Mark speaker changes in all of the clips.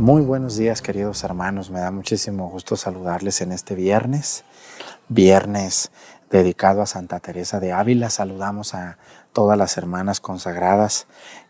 Speaker 1: Muy buenos días queridos hermanos, me da muchísimo gusto saludarles en este viernes, viernes dedicado a Santa Teresa de Ávila. Saludamos a todas las hermanas consagradas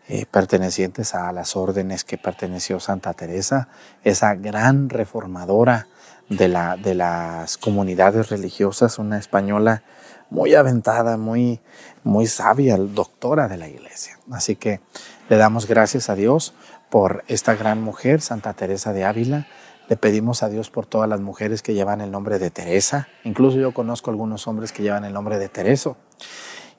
Speaker 1: eh, pertenecientes a las órdenes que perteneció Santa Teresa, esa gran reformadora de, la, de las comunidades religiosas, una española muy aventada, muy, muy sabia, doctora de la iglesia. Así que le damos gracias a Dios por esta gran mujer, Santa Teresa de Ávila. Le pedimos a Dios por todas las mujeres que llevan el nombre de Teresa. Incluso yo conozco algunos hombres que llevan el nombre de Tereso.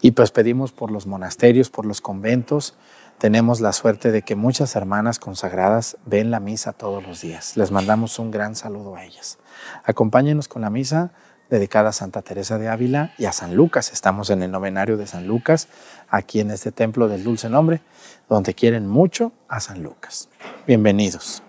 Speaker 1: Y pues pedimos por los monasterios, por los conventos. Tenemos la suerte de que muchas hermanas consagradas ven la misa todos los días. Les mandamos un gran saludo a ellas. Acompáñenos con la misa dedicada a Santa Teresa de Ávila y a San Lucas. Estamos en el novenario de San Lucas, aquí en este templo del Dulce Nombre, donde quieren mucho a San Lucas. Bienvenidos.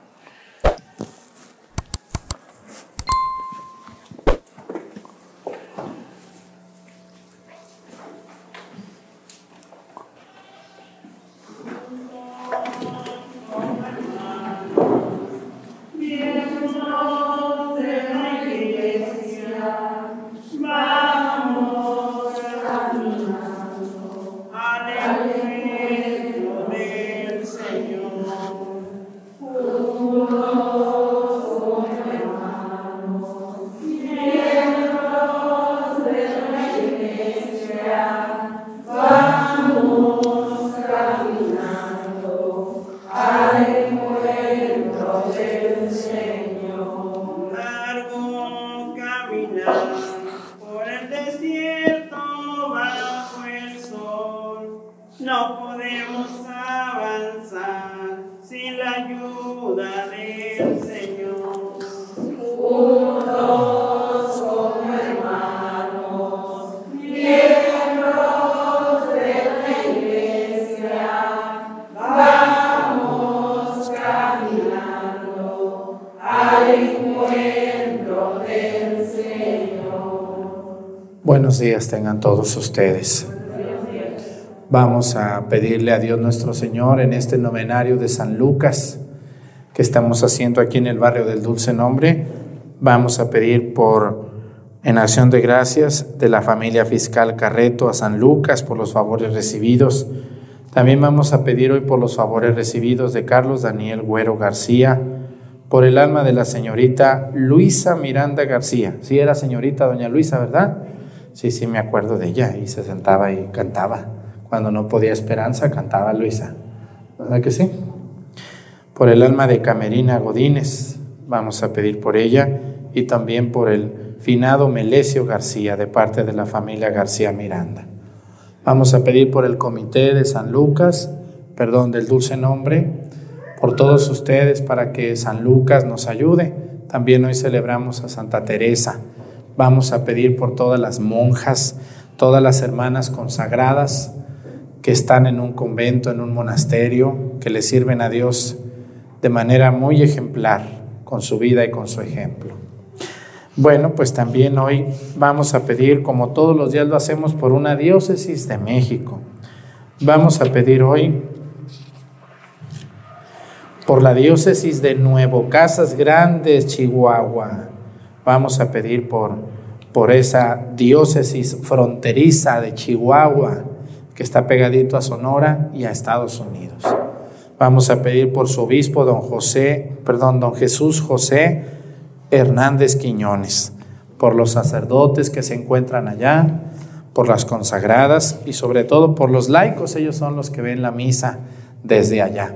Speaker 1: Tengan todos ustedes. Vamos a pedirle a Dios nuestro Señor en este novenario de San Lucas que estamos haciendo aquí en el barrio del Dulce Nombre. Vamos a pedir por, en acción de gracias, de la familia fiscal Carreto a San Lucas por los favores recibidos. También vamos a pedir hoy por los favores recibidos de Carlos Daniel Güero García, por el alma de la señorita Luisa Miranda García. Sí, era señorita doña Luisa, ¿verdad? Sí, sí, me acuerdo de ella y se sentaba y cantaba. Cuando no podía esperanza, cantaba Luisa. ¿Verdad que sí? Por el alma de Camerina Godínez, vamos a pedir por ella y también por el finado Melesio García de parte de la familia García Miranda. Vamos a pedir por el comité de San Lucas, perdón, del dulce nombre, por todos ustedes para que San Lucas nos ayude. También hoy celebramos a Santa Teresa Vamos a pedir por todas las monjas, todas las hermanas consagradas que están en un convento, en un monasterio, que le sirven a Dios de manera muy ejemplar con su vida y con su ejemplo. Bueno, pues también hoy vamos a pedir, como todos los días lo hacemos, por una diócesis de México. Vamos a pedir hoy por la diócesis de Nuevo Casas Grandes, Chihuahua. Vamos a pedir por, por esa diócesis fronteriza de Chihuahua que está pegadito a Sonora y a Estados Unidos. Vamos a pedir por su obispo, don José, perdón, don Jesús José Hernández Quiñones, por los sacerdotes que se encuentran allá, por las consagradas y sobre todo por los laicos, ellos son los que ven la misa desde allá.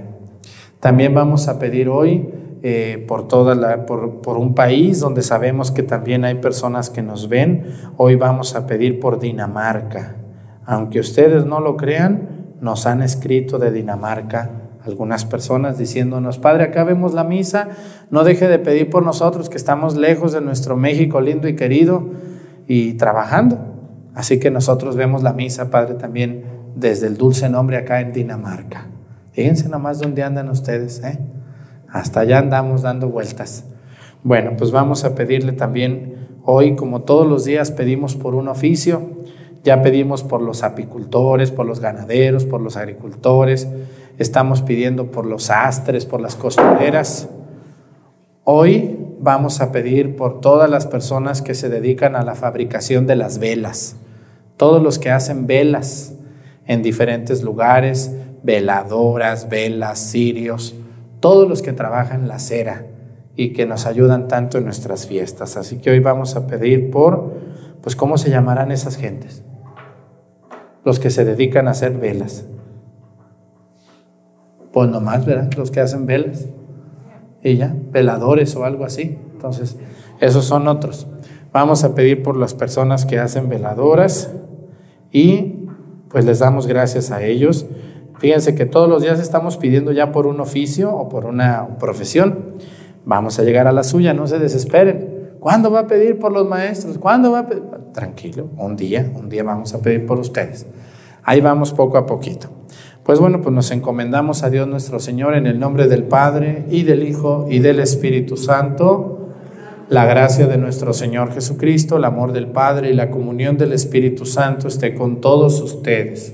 Speaker 1: También vamos a pedir hoy eh, por, toda la, por, por, un país donde sabemos que también hay personas que nos ven. Hoy vamos a pedir por Dinamarca. Aunque ustedes no lo crean, nos han escrito de Dinamarca algunas personas diciéndonos, Padre, acá vemos la misa, no deje de pedir por nosotros que estamos lejos de nuestro México lindo y querido y trabajando. Así que nosotros vemos la misa, Padre, también desde el dulce nombre acá en Dinamarca. Fíjense nomás dónde andan ustedes, ¿eh? Hasta allá andamos dando vueltas. Bueno, pues vamos a pedirle también hoy, como todos los días, pedimos por un oficio. Ya pedimos por los apicultores, por los ganaderos, por los agricultores. Estamos pidiendo por los astres, por las costureras. Hoy vamos a pedir por todas las personas que se dedican a la fabricación de las velas, todos los que hacen velas en diferentes lugares, veladoras, velas, cirios, todos los que trabajan la cera y que nos ayudan tanto en nuestras fiestas. Así que hoy vamos a pedir por, pues, ¿cómo se llamarán esas gentes? Los que se dedican a hacer velas. Pues nomás, ¿verdad? Los que hacen velas. Y ya, veladores o algo así. Entonces, esos son otros. Vamos a pedir por las personas que hacen veladoras y pues les damos gracias a ellos. Fíjense que todos los días estamos pidiendo ya por un oficio o por una profesión. Vamos a llegar a la suya, no se desesperen. ¿Cuándo va a pedir por los maestros? ¿Cuándo va a pedir? Tranquilo, un día, un día vamos a pedir por ustedes. Ahí vamos poco a poquito. Pues bueno, pues nos encomendamos a Dios nuestro Señor en el nombre del Padre y del Hijo y del Espíritu Santo. La gracia de nuestro Señor Jesucristo, el amor del Padre y la comunión del Espíritu Santo esté con todos ustedes.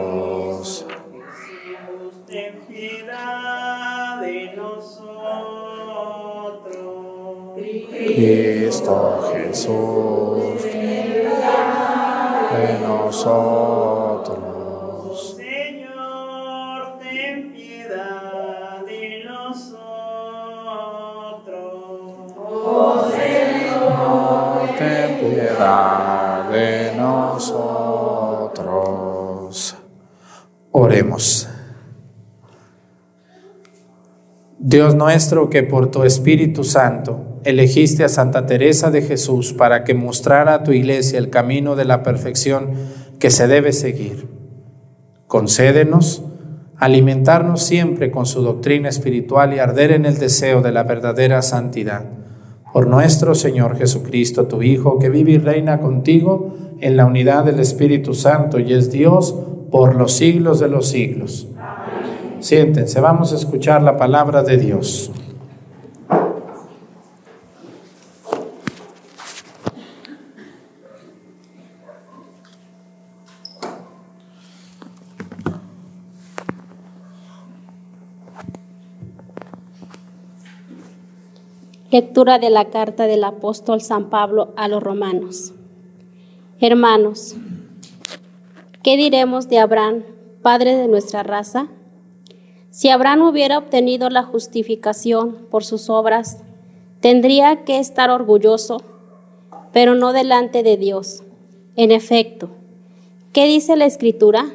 Speaker 1: Cristo Jesús, de nosotros.
Speaker 2: Señor, ten piedad de nosotros.
Speaker 1: Ten piedad de nosotros. Oremos. Dios nuestro, que por tu Espíritu Santo elegiste a Santa Teresa de Jesús para que mostrara a tu iglesia el camino de la perfección que se debe seguir. Concédenos alimentarnos siempre con su doctrina espiritual y arder en el deseo de la verdadera santidad. Por nuestro Señor Jesucristo, tu Hijo, que vive y reina contigo en la unidad del Espíritu Santo y es Dios por los siglos de los siglos. Siéntense, vamos a escuchar la palabra de Dios.
Speaker 3: Lectura de la carta del apóstol San Pablo a los romanos. Hermanos, ¿qué diremos de Abraham, padre de nuestra raza? Si Abraham hubiera obtenido la justificación por sus obras, tendría que estar orgulloso, pero no delante de Dios. En efecto, ¿qué dice la escritura?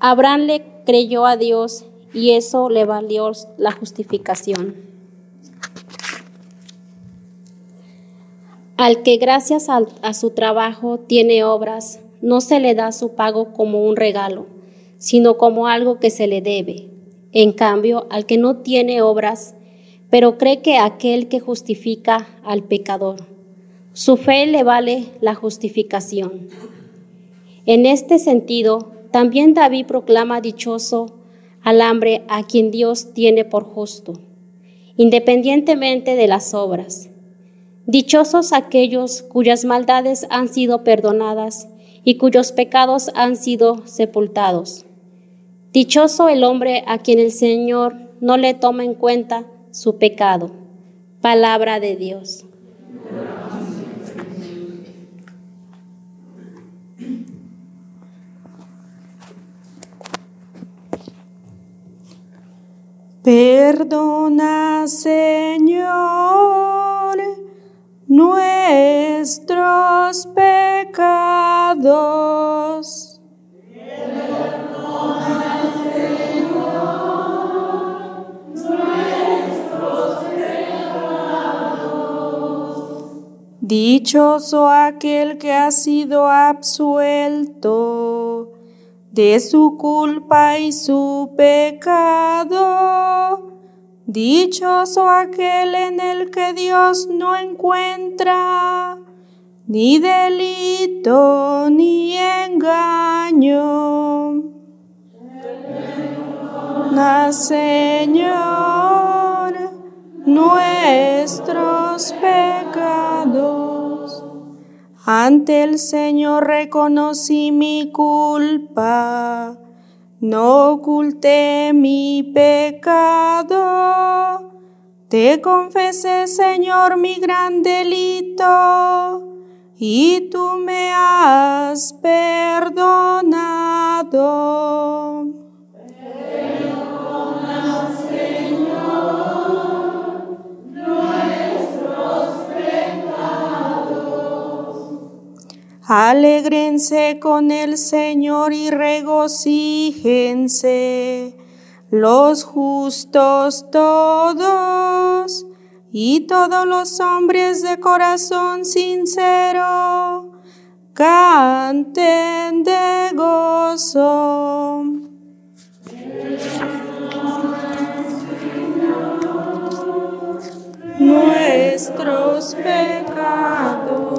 Speaker 3: Abraham le creyó a Dios y eso le valió la justificación. Al que gracias a, su trabajo tiene obras, no se le da su pago como un regalo, sino como algo que se le debe. En cambio, al que no tiene obras, pero cree que aquel que justifica al pecador, su fe le vale la justificación. En este sentido, también David proclama dichoso al hambre a quien Dios tiene por justo, independientemente de las obras. Dichosos aquellos cuyas maldades han sido perdonadas y cuyos pecados han sido sepultados. Dichoso el hombre a quien el Señor no le toma en cuenta su pecado. Palabra de Dios.
Speaker 4: Perdona, Señor, nuestros pecados. Dichoso aquel que ha sido absuelto de su culpa y su pecado. Dichoso aquel en el que Dios no encuentra ni delito ni engaño. Na Señor nuestros pecados. Ante el Señor reconocí mi culpa, no oculté mi pecado. Te confesé, Señor, mi gran delito, y tú me has perdonado. Alégrense con el Señor y regocíjense los justos todos y todos los hombres de corazón sincero canten de gozo. Nuestros pecados.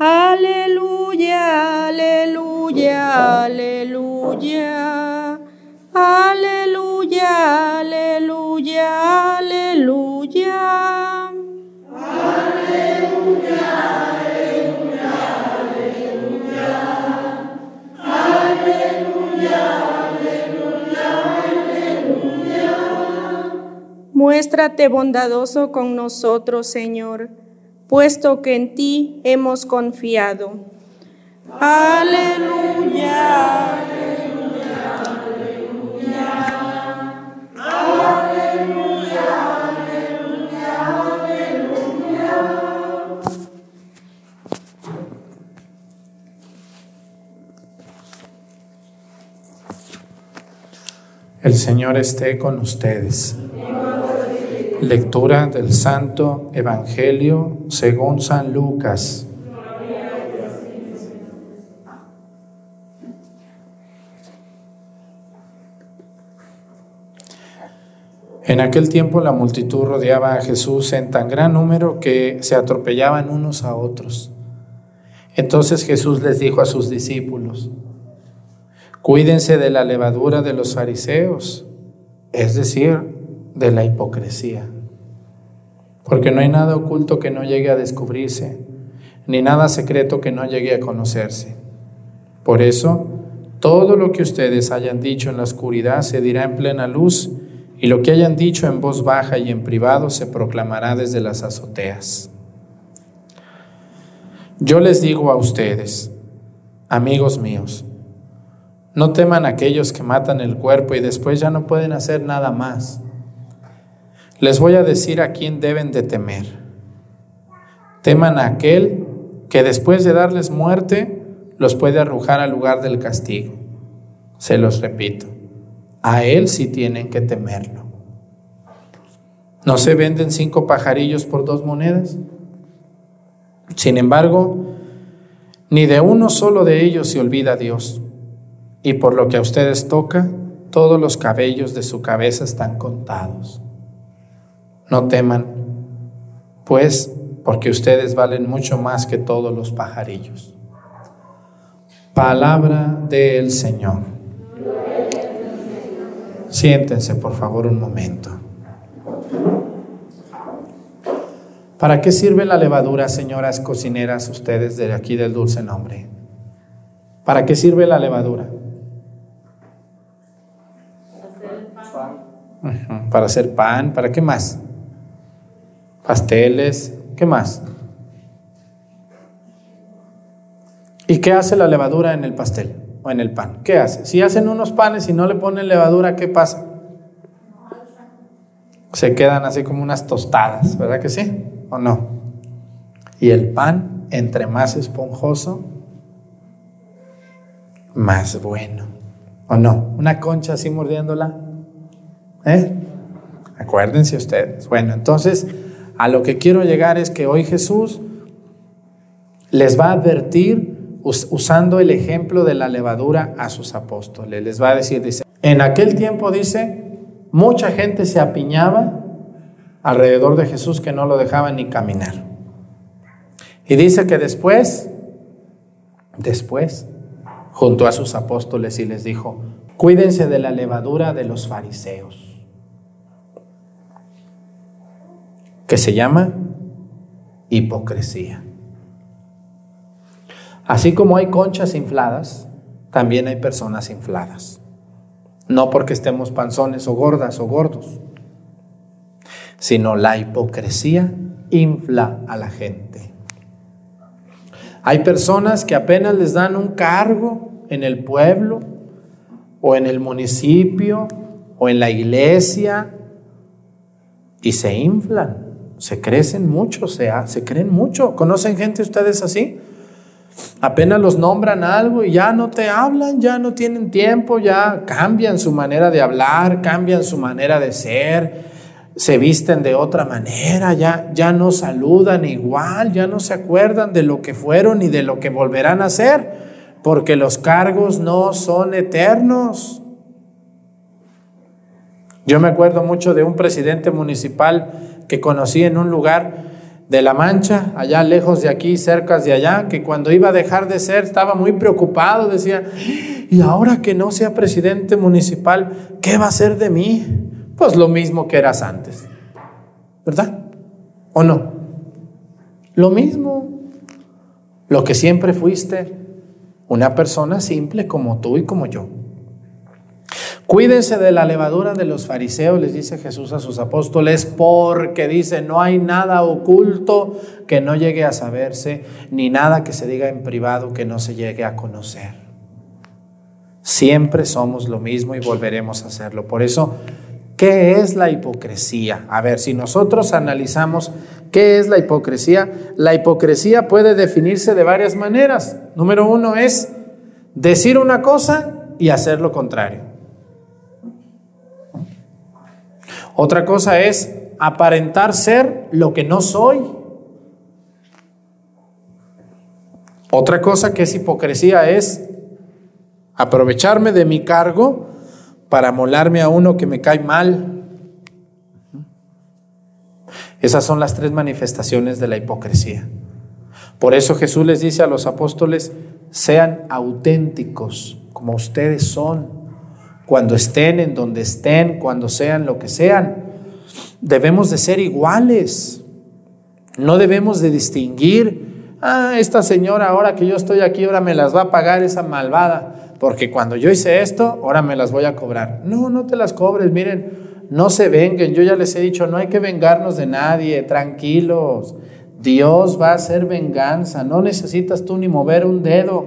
Speaker 4: Aleluya, aleluya, aleluya. Aleluya, aleluya, aleluya. Muéstrate bondadoso con nosotros, Señor, puesto que en ti hemos confiado. Aleluya.
Speaker 1: El Señor esté con ustedes. Lectura del Santo Evangelio según San Lucas. En aquel tiempo la multitud rodeaba a Jesús en tan gran número que se atropellaban unos a otros. Entonces Jesús les dijo a sus discípulos, cuídense de la levadura de los fariseos, es decir, de la hipocresía. Porque no hay nada oculto que no llegue a descubrirse, ni nada secreto que no llegue a conocerse. Por eso, todo lo que ustedes hayan dicho en la oscuridad se dirá en plena luz, y lo que hayan dicho en voz baja y en privado se proclamará desde las azoteas. Yo les digo a ustedes, amigos míos, no teman aquellos que matan el cuerpo y después ya no pueden hacer nada más. Les voy a decir a quién deben de temer. Teman a aquel que después de darles muerte los puede arrojar al lugar del castigo. Se los repito, a él sí tienen que temerlo. ¿No se venden cinco pajarillos por dos monedas? Sin embargo, ni de uno solo de ellos se olvida Dios. Y por lo que a ustedes toca, todos los cabellos de su cabeza están contados. No teman, pues, porque ustedes valen mucho más que todos los pajarillos. Palabra del Señor. Siéntense, por favor, un momento. ¿Para qué sirve la levadura, señoras cocineras, ustedes de aquí del dulce nombre? ¿Para qué sirve la levadura? Ujú, Para hacer pan, ¿para qué más? Pasteles, ¿qué más? ¿Y qué hace la levadura en el pastel o en el pan? ¿Qué hace? Si hacen unos panes y no le ponen levadura, ¿qué pasa? se quedan así como unas tostadas, ¿verdad que sí? ¿O no? Y el pan, entre más esponjoso, más bueno. ¿O no? Una concha así mordiéndola. ¿Eh? Acuérdense ustedes. Bueno, entonces, a lo que quiero llegar es que hoy Jesús les va a advertir usando el ejemplo de la levadura a sus apóstoles. Les va a decir, dice, en aquel tiempo dice, mucha gente se apiñaba alrededor de Jesús que no lo dejaban ni caminar. Y dice que después, después, junto a sus apóstoles y les dijo, cuídense de la levadura de los fariseos, que se llama hipocresía. Así como hay conchas infladas, también hay personas infladas. No porque estemos panzones o gordas o gordos, sino la hipocresía infla a la gente. Hay personas que apenas les dan un cargo en el pueblo o en el municipio o en la iglesia y se inflan, se crecen mucho, se, se creen mucho. ¿Conocen gente ustedes así? Apenas los nombran algo y ya no te hablan, ya no tienen tiempo, ya cambian su manera de hablar, cambian su manera de ser, se visten de otra manera, ya, ya no saludan igual, ya no se acuerdan de lo que fueron y de lo que volverán a ser, porque los cargos no son eternos. Yo me acuerdo mucho de un presidente municipal que conocí en un lugar de La Mancha, allá lejos de aquí, cerca de allá, que cuando iba a dejar de ser estaba muy preocupado, decía, y ahora que no sea presidente municipal, ¿qué va a ser de mí? Pues lo mismo que eras antes. ¿Verdad? ¿O no? Lo mismo. Lo que siempre fuiste. Una persona simple como tú y como yo. Cuídense de la levadura de los fariseos, les dice Jesús a sus apóstoles, porque dice, no hay nada oculto que no llegue a saberse, ni nada que se diga en privado que no se llegue a conocer. Siempre somos lo mismo y volveremos a hacerlo. Por eso ¿Qué es la hipocresía? A ver, si nosotros analizamos qué es la hipocresía, la hipocresía puede definirse de varias maneras. Número uno es decir una cosa y hacer lo contrario. Otra cosa es aparentar ser lo que no soy. Otra cosa que es hipocresía es aprovecharme de mi cargo para molarme a uno que me cae mal. Esas son las tres manifestaciones de la hipocresía. Por eso Jesús les dice a los apóstoles, sean auténticos como ustedes son, cuando estén en donde estén, cuando sean lo que sean. Debemos de ser iguales. No debemos de distinguir, ah, esta señora ahora que yo estoy aquí, ahora me las va a pagar esa malvada porque cuando yo hice esto, ahora me las voy a cobrar. No, no te las cobres, miren, no se venguen. Yo ya les he dicho, no hay que vengarnos de nadie, tranquilos. Dios va a hacer venganza, no necesitas tú ni mover un dedo.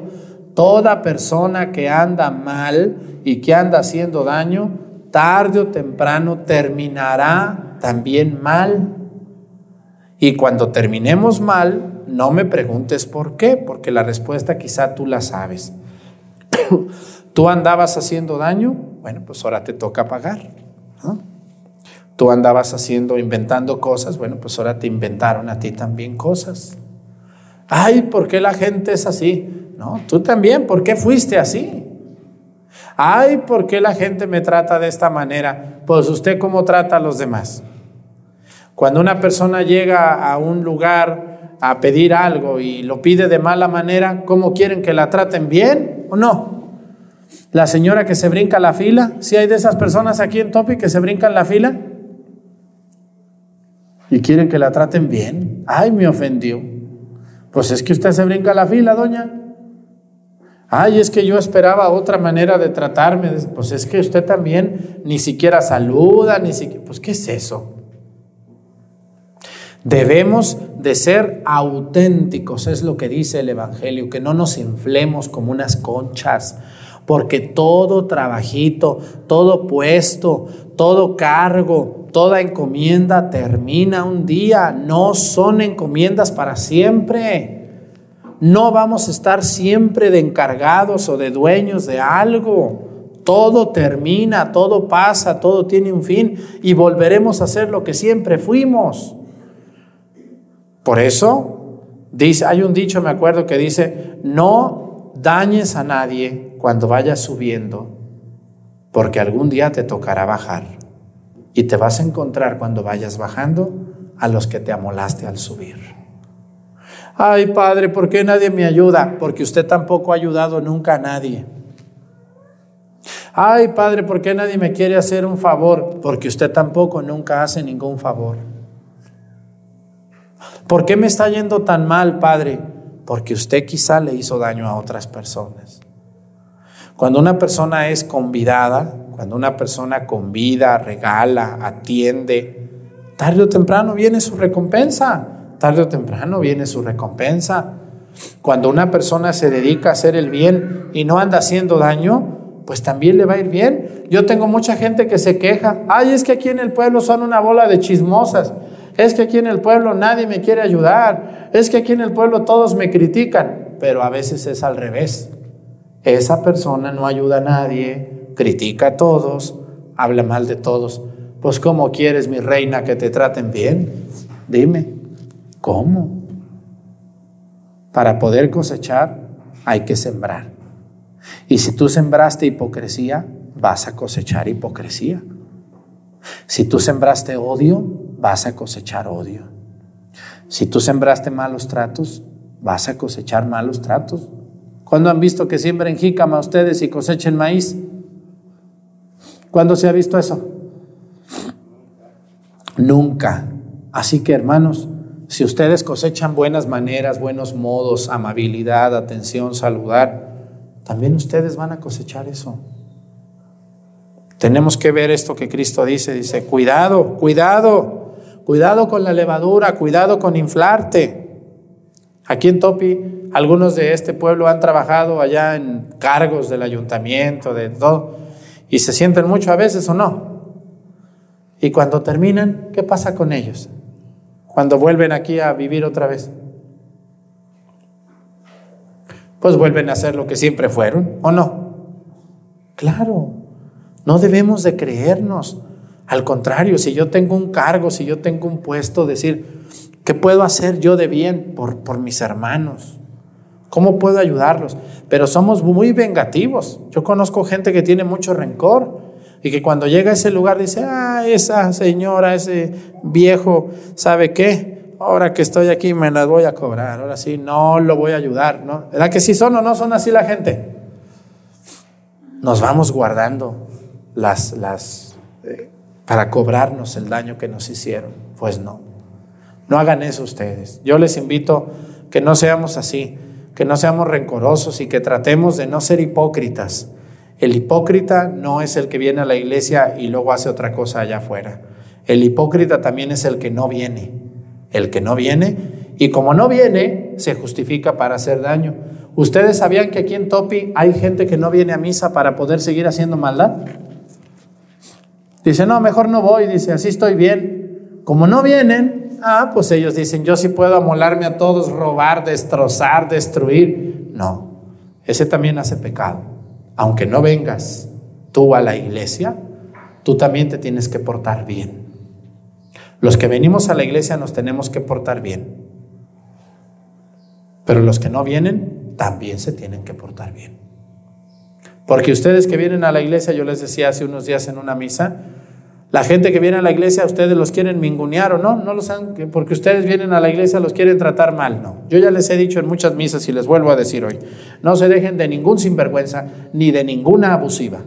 Speaker 1: Toda persona que anda mal y que anda haciendo daño, tarde o temprano terminará también mal. Y cuando terminemos mal, no me preguntes por qué, porque la respuesta quizá tú la sabes. Tú andabas haciendo daño, bueno, pues ahora te toca pagar. Tú andabas haciendo, inventando cosas, bueno, pues ahora te inventaron a ti también cosas. Ay, ¿por qué la gente es así? No, tú también, ¿por qué fuiste así? Ay, ¿por qué la gente me trata de esta manera? Pues usted cómo trata a los demás. Cuando una persona llega a un lugar a pedir algo y lo pide de mala manera, ¿cómo quieren que la traten bien o no? La señora que se brinca la fila, si hay de esas personas aquí en Topi que se brincan la fila y quieren que la traten bien. Ay, me ofendió. Pues es que usted se brinca la fila, doña. Ay, es que yo esperaba otra manera de tratarme. Pues es que usted también ni siquiera saluda, ni siquiera... Pues ¿qué es eso? Debemos de ser auténticos, es lo que dice el Evangelio, que no nos inflemos como unas conchas, porque todo trabajito, todo puesto, todo cargo, toda encomienda termina un día, no son encomiendas para siempre. No vamos a estar siempre de encargados o de dueños de algo. Todo termina, todo pasa, todo tiene un fin y volveremos a ser lo que siempre fuimos. Por eso, hay un dicho, me acuerdo, que dice, no dañes a nadie cuando vayas subiendo, porque algún día te tocará bajar. Y te vas a encontrar cuando vayas bajando a los que te amolaste al subir. Ay, Padre, ¿por qué nadie me ayuda? Porque usted tampoco ha ayudado nunca a nadie. Ay, Padre, ¿por qué nadie me quiere hacer un favor? Porque usted tampoco nunca hace ningún favor. ¿Por qué me está yendo tan mal, Padre? Porque usted quizá le hizo daño a otras personas. Cuando una persona es convidada, cuando una persona convida, regala, atiende, tarde o temprano viene su recompensa. Tarde o temprano viene su recompensa. Cuando una persona se dedica a hacer el bien y no anda haciendo daño, pues también le va a ir bien. Yo tengo mucha gente que se queja, ay, es que aquí en el pueblo son una bola de chismosas, es que aquí en el pueblo nadie me quiere ayudar, es que aquí en el pueblo todos me critican, pero a veces es al revés. Esa persona no ayuda a nadie, critica a todos, habla mal de todos. Pues ¿cómo quieres, mi reina, que te traten bien? Dime, ¿cómo? Para poder cosechar hay que sembrar. Y si tú sembraste hipocresía, vas a cosechar hipocresía. Si tú sembraste odio, vas a cosechar odio. Si tú sembraste malos tratos, vas a cosechar malos tratos. ¿Cuándo han visto que siembren jícama ustedes y cosechen maíz? ¿Cuándo se ha visto eso? Nunca. Así que hermanos, si ustedes cosechan buenas maneras, buenos modos, amabilidad, atención, saludar, también ustedes van a cosechar eso. Tenemos que ver esto que Cristo dice, dice, cuidado, cuidado, cuidado con la levadura, cuidado con inflarte. Aquí en Topi, algunos de este pueblo han trabajado allá en cargos del ayuntamiento, de todo, y se sienten mucho a veces o no. Y cuando terminan, ¿qué pasa con ellos? Cuando vuelven aquí a vivir otra vez pues vuelven a ser lo que siempre fueron, ¿o no? Claro, no debemos de creernos. Al contrario, si yo tengo un cargo, si yo tengo un puesto, decir, ¿qué puedo hacer yo de bien por, por mis hermanos? ¿Cómo puedo ayudarlos? Pero somos muy vengativos. Yo conozco gente que tiene mucho rencor y que cuando llega a ese lugar dice, ah, esa señora, ese viejo, ¿sabe qué? ahora que estoy aquí me las voy a cobrar, ahora sí, no lo voy a ayudar, ¿no? ¿Verdad que sí son o no son así la gente? Nos vamos guardando las, las, eh, para cobrarnos el daño que nos hicieron. Pues no, no hagan eso ustedes. Yo les invito que no seamos así, que no seamos rencorosos y que tratemos de no ser hipócritas. El hipócrita no es el que viene a la iglesia y luego hace otra cosa allá afuera. El hipócrita también es el que no viene el que no viene, y como no viene, se justifica para hacer daño. ¿Ustedes sabían que aquí en Topi hay gente que no viene a misa para poder seguir haciendo maldad? Dice, no, mejor no voy, dice, así estoy bien. Como no vienen, ah, pues ellos dicen, yo sí puedo amolarme a todos, robar, destrozar, destruir. No, ese también hace pecado. Aunque no vengas tú a la iglesia, tú también te tienes que portar bien. Los que venimos a la iglesia nos tenemos que portar bien. Pero los que no vienen también se tienen que portar bien. Porque ustedes que vienen a la iglesia, yo les decía hace unos días en una misa, la gente que viene a la iglesia, ustedes los quieren mingunear o no, no lo saben, porque ustedes vienen a la iglesia, los quieren tratar mal, no. Yo ya les he dicho en muchas misas y les vuelvo a decir hoy, no se dejen de ningún sinvergüenza ni de ninguna abusiva.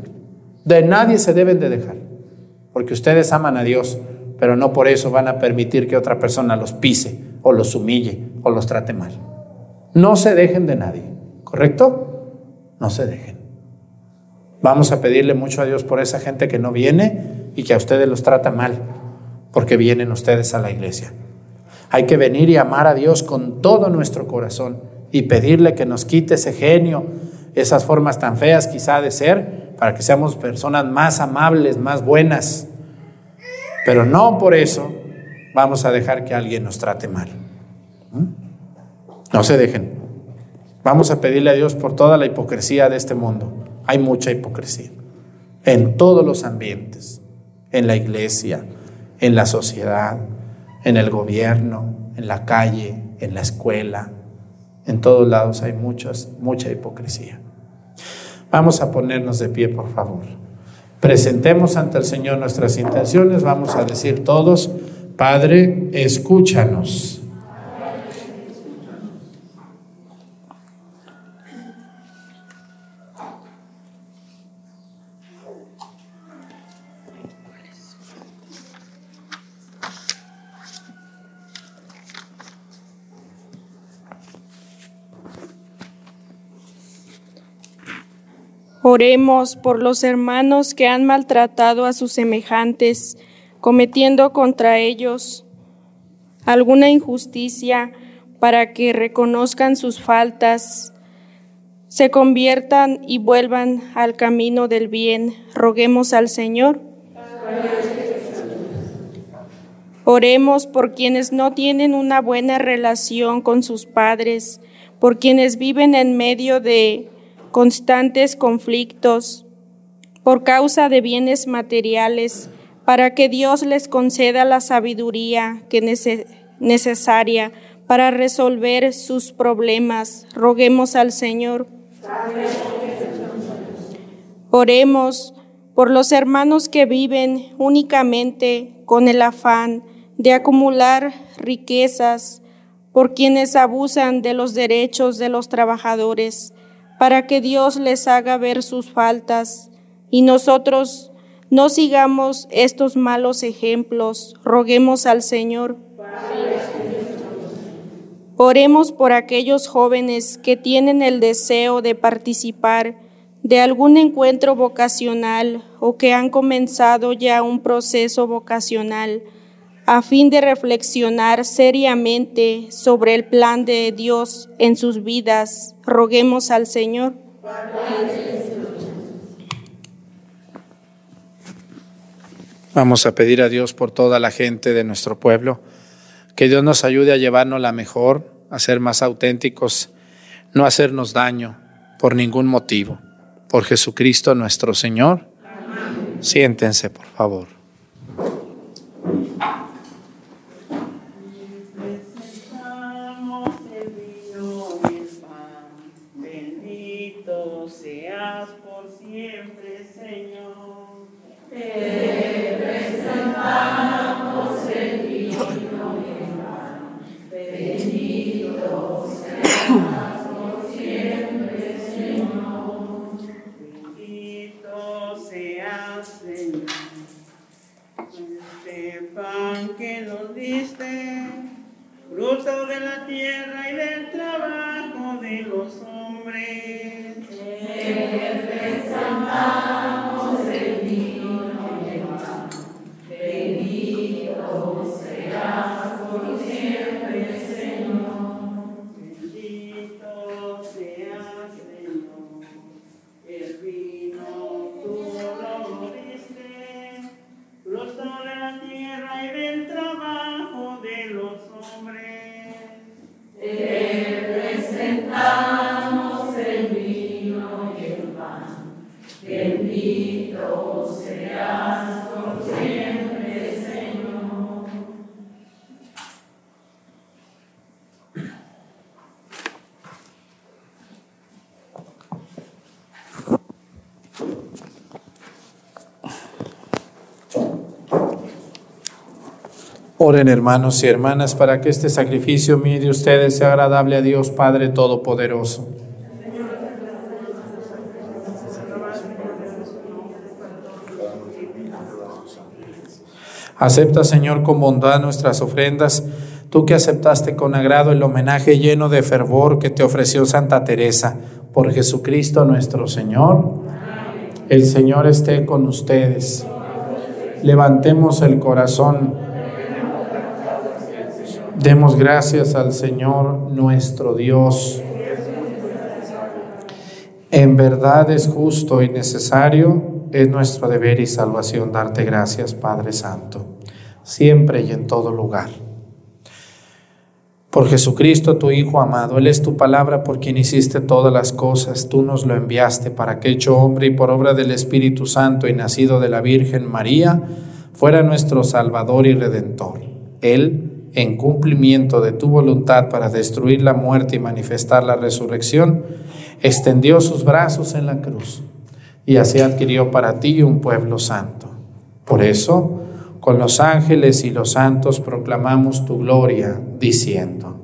Speaker 1: De nadie se deben de dejar, porque ustedes aman a Dios, pero no por eso van a permitir que otra persona los pise o los humille o los trate mal. No se dejen de nadie, ¿correcto? No se dejen. Vamos a pedirle mucho a Dios por esa gente que no viene y que a ustedes los trata mal, porque vienen ustedes a la iglesia. Hay que venir y amar a Dios con todo nuestro corazón y pedirle que nos quite ese genio, esas formas tan feas quizá de ser, para que seamos personas más amables, más buenas, Pero no por eso vamos a dejar que alguien nos trate mal. ¿Mm? No se dejen. Vamos a pedirle a Dios por toda la hipocresía de este mundo. Hay mucha hipocresía en todos los ambientes, en la iglesia, en la sociedad, en el gobierno, en la calle, en la escuela. En todos lados hay muchas, mucha hipocresía. Vamos a ponernos de pie, por favor. Presentemos ante el Señor nuestras intenciones. Vamos a decir todos, Padre, escúchanos.
Speaker 4: Oremos por los hermanos que han maltratado a sus semejantes, cometiendo contra ellos alguna injusticia, para que reconozcan sus faltas, se conviertan y vuelvan al camino del bien. Roguemos al Señor. Oremos por quienes no tienen una buena relación con sus padres, por quienes viven en medio de constantes conflictos por causa de bienes materiales, para que Dios les conceda la sabiduría que es necesaria para resolver sus problemas. Roguemos al Señor. Oremos por los hermanos que viven únicamente con el afán de acumular riquezas, por quienes abusan de los derechos de los trabajadores para que Dios les haga ver sus faltas y nosotros no sigamos estos malos ejemplos. Roguemos al Señor. Oremos por aquellos jóvenes que tienen el deseo de participar de algún encuentro vocacional o que han comenzado ya un proceso vocacional a fin de reflexionar seriamente sobre el plan de Dios en sus vidas. Roguemos al Señor.
Speaker 1: Vamos a pedir a Dios por toda la gente de nuestro pueblo, que Dios nos ayude a llevarnos la mejor, a ser más auténticos, no hacernos daño por ningún motivo. Por Jesucristo nuestro Señor. Siéntense, por favor.
Speaker 2: Tierra Bendito seas por siempre, Señor.
Speaker 1: Oren hermanos y hermanas para que este sacrificio mío de ustedes sea agradable a Dios Padre Todopoderoso. Acepta, Señor, con bondad nuestras ofrendas, tú que aceptaste con agrado el homenaje lleno de fervor que te ofreció Santa Teresa, por Jesucristo nuestro Señor. El Señor esté con ustedes. Levantemos el corazón. Demos gracias al Señor nuestro Dios. En verdad es justo y necesario, es nuestro deber y salvación darte gracias, Padre Santo. Siempre y en todo lugar. Por Jesucristo, tu Hijo amado, Él es tu palabra por quien hiciste todas las cosas, tú nos lo enviaste para que hecho hombre y por obra del Espíritu Santo y nacido de la Virgen María, fuera nuestro Salvador y Redentor. Él, en cumplimiento de tu voluntad para destruir la muerte y manifestar la resurrección, extendió sus brazos en la cruz y así adquirió para ti un pueblo santo. Por eso, con los ángeles y los santos proclamamos tu gloria, diciendo.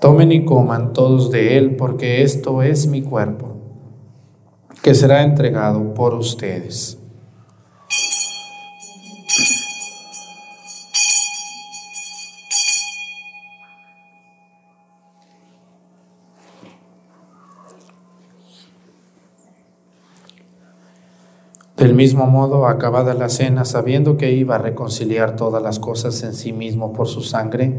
Speaker 1: Tomen y coman todos de él, porque esto es mi cuerpo, que será entregado por ustedes. Del mismo modo, acabada la cena, sabiendo que iba a reconciliar todas las cosas en sí mismo por su sangre,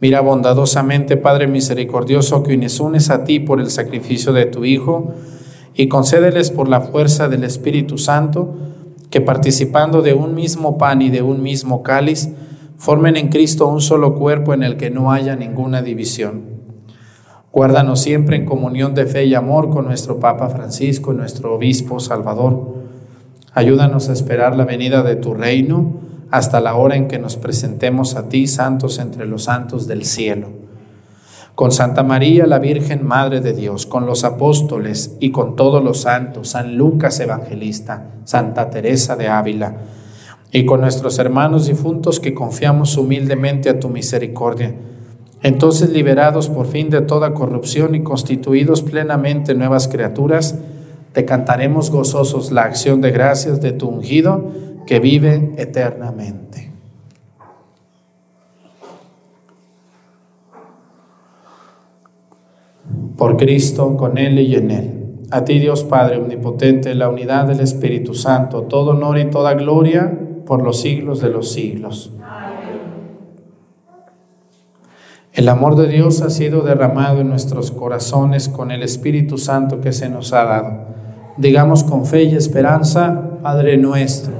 Speaker 1: Mira bondadosamente, Padre misericordioso, que unes a ti por el sacrificio de tu Hijo, y concédeles por la fuerza del Espíritu Santo, que participando de un mismo pan y de un mismo cáliz, formen en Cristo un solo cuerpo en el que no haya ninguna división. Guárdanos siempre en comunión de fe y amor con nuestro Papa Francisco, nuestro Obispo Salvador. Ayúdanos a esperar la venida de tu reino hasta la hora en que nos presentemos a ti, santos entre los santos del cielo. Con Santa María, la Virgen Madre de Dios, con los apóstoles y con todos los santos, San Lucas Evangelista, Santa Teresa de Ávila, y con nuestros hermanos difuntos que confiamos humildemente a tu misericordia. Entonces, liberados por fin de toda corrupción y constituidos plenamente nuevas criaturas, te cantaremos gozosos la acción de gracias de tu ungido, que vive eternamente. Por Cristo, con Él y en Él. A ti Dios Padre Omnipotente, la unidad del Espíritu Santo, todo honor y toda gloria por los siglos de los siglos. El amor de Dios ha sido derramado en nuestros corazones con el Espíritu Santo que se nos ha dado. Digamos con fe y esperanza, Padre nuestro.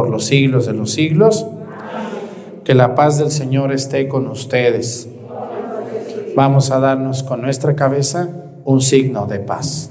Speaker 1: por los siglos de los siglos, que la paz del Señor esté con ustedes. Vamos a darnos con nuestra cabeza un signo de paz.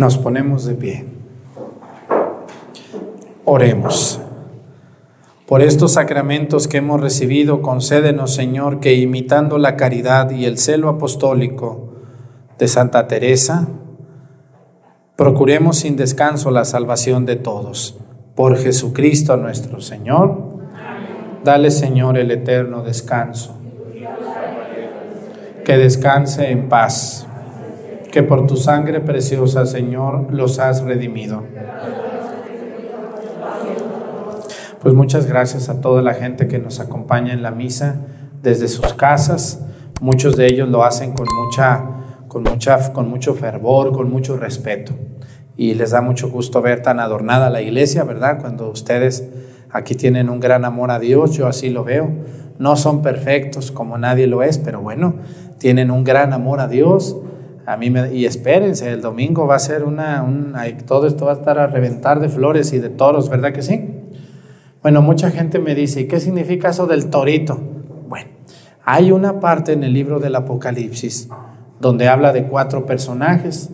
Speaker 1: Nos ponemos de pie. Oremos. Por estos sacramentos que hemos recibido, concédenos, Señor, que imitando la caridad y el celo apostólico de Santa Teresa, procuremos sin descanso la salvación de todos. Por Jesucristo nuestro Señor. Dale, Señor, el eterno descanso. Que descanse en paz. Que por tu sangre preciosa, Señor, los has redimido. Pues muchas gracias a toda la gente que nos acompaña en la misa desde sus casas. Muchos de ellos lo hacen con mucha con mucha con mucho fervor, con mucho respeto. Y les da mucho gusto ver tan adornada la iglesia, ¿verdad? Cuando ustedes aquí tienen un gran amor a Dios, yo así lo veo. No son perfectos como nadie lo es, pero bueno, tienen un gran amor a Dios. A mí me, y espérense, el domingo va a ser una, un, todo esto va a estar a reventar de flores y de toros, ¿verdad que sí? Bueno, mucha gente me dice, ¿y qué significa eso del torito? Bueno, hay una parte en el libro del Apocalipsis donde habla de cuatro personajes.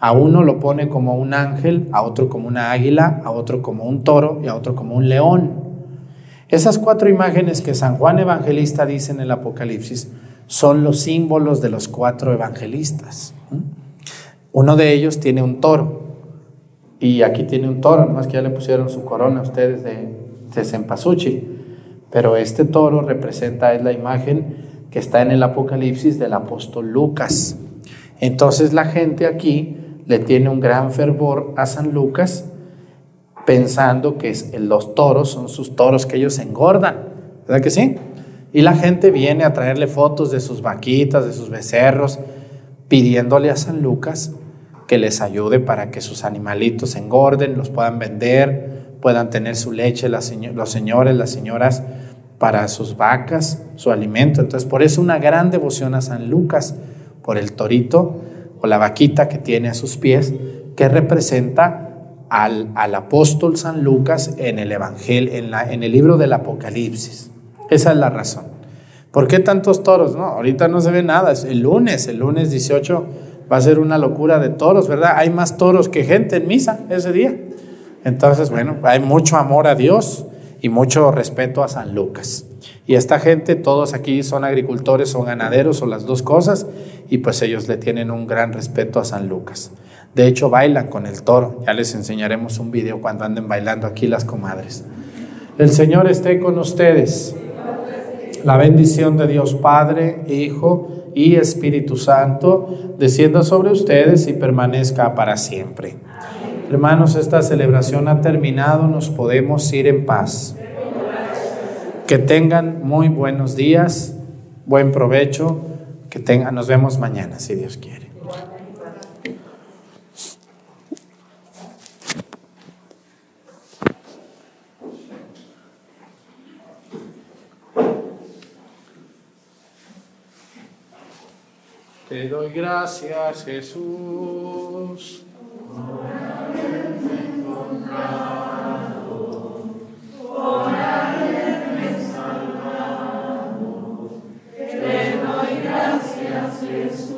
Speaker 1: A uno lo pone como un ángel, a otro como una águila, a otro como un toro y a otro como un león. Esas cuatro imágenes que San Juan Evangelista dice en el Apocalipsis son los símbolos de los cuatro evangelistas. Uno de ellos tiene un toro y aquí tiene un toro, más que ya le pusieron su corona a ustedes de, de. Pero este toro representa, es la imagen que está en el Apocalipsis del apóstol Lucas. Entonces la gente aquí le tiene un gran fervor a San Lucas, pensando que los toros son sus toros que ellos engordan, ¿verdad que sí? Y la gente viene a traerle fotos de sus vaquitas, de sus becerros, pidiéndole a San Lucas que les ayude para que sus animalitos engorden, los puedan vender, puedan tener su leche los señores, las señoras, para sus vacas, su alimento. Entonces, por eso una gran devoción a San Lucas, por el torito o la vaquita que tiene a sus pies, que representa al, al apóstol San Lucas en el Evangelio, en, la, en el libro del Apocalipsis. Esa es la razón. ¿Por qué tantos toros? No, ahorita no se ve nada. Es el lunes, el lunes 18 va a ser una locura de toros, ¿verdad? Hay más toros que gente en misa ese día. Entonces, bueno, hay mucho amor a Dios y mucho respeto a San Lucas. Y esta gente, todos aquí son agricultores o ganaderos o las dos cosas, y pues ellos le tienen un gran respeto a San Lucas. De hecho, bailan con el toro. Ya les enseñaremos un video cuando anden bailando aquí las comadres. El Señor esté con ustedes. La bendición de Dios Padre, Hijo y Espíritu Santo descienda sobre ustedes y permanezca para siempre. Hermanos, esta celebración ha terminado, nos podemos ir en paz. Que tengan muy buenos días, buen provecho, que tengan, nos vemos mañana, si Dios quiere. Te doy gracias, Jesús.
Speaker 5: Te doy gracias, Jesús.